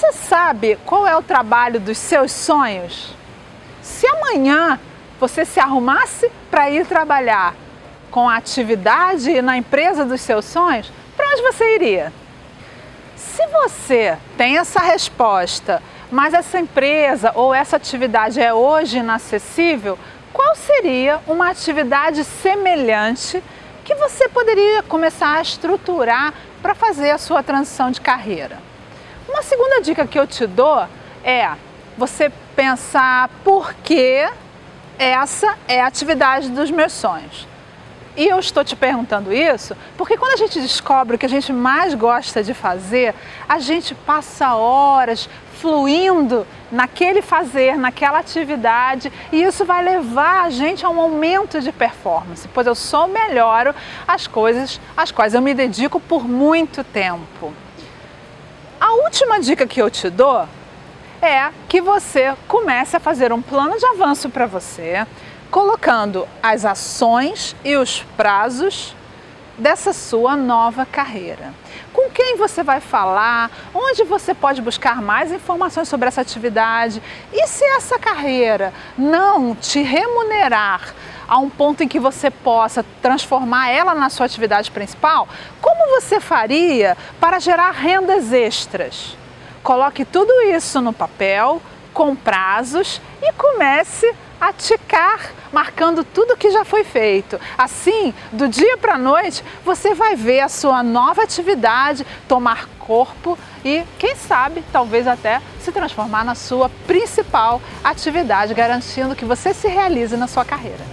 Você sabe qual é o trabalho dos seus sonhos? Se amanhã você se arrumasse para ir trabalhar com a atividade na empresa dos seus sonhos, para onde você iria? Se você tem essa resposta, mas essa empresa ou essa atividade é hoje inacessível, qual seria uma atividade semelhante que você poderia começar a estruturar para fazer a sua transição de carreira? Uma segunda dica que eu te dou é você pensar por que essa é a atividade dos meus sonhos. E eu estou te perguntando isso porque quando a gente descobre o que a gente mais gosta de fazer, a gente passa horas fluindo naquele fazer, naquela atividade, e isso vai levar a gente a um aumento de performance, pois eu só melhoro as coisas às quais eu me dedico por muito tempo. A última dica que eu te dou é que você comece a fazer um plano de avanço para você, colocando as ações e os prazos dessa sua nova carreira. Com quem você vai falar? Onde você pode buscar mais informações sobre essa atividade? E se essa carreira não te remunerar a um ponto em que você possa transformar ela na sua atividade principal, como você faria para gerar rendas extras? Coloque tudo isso no papel, com prazos e comece a ticar, marcando tudo que já foi feito. Assim, do dia para a noite, você vai ver a sua nova atividade tomar corpo e, quem sabe, talvez até se transformar na sua principal atividade, garantindo que você se realize na sua carreira.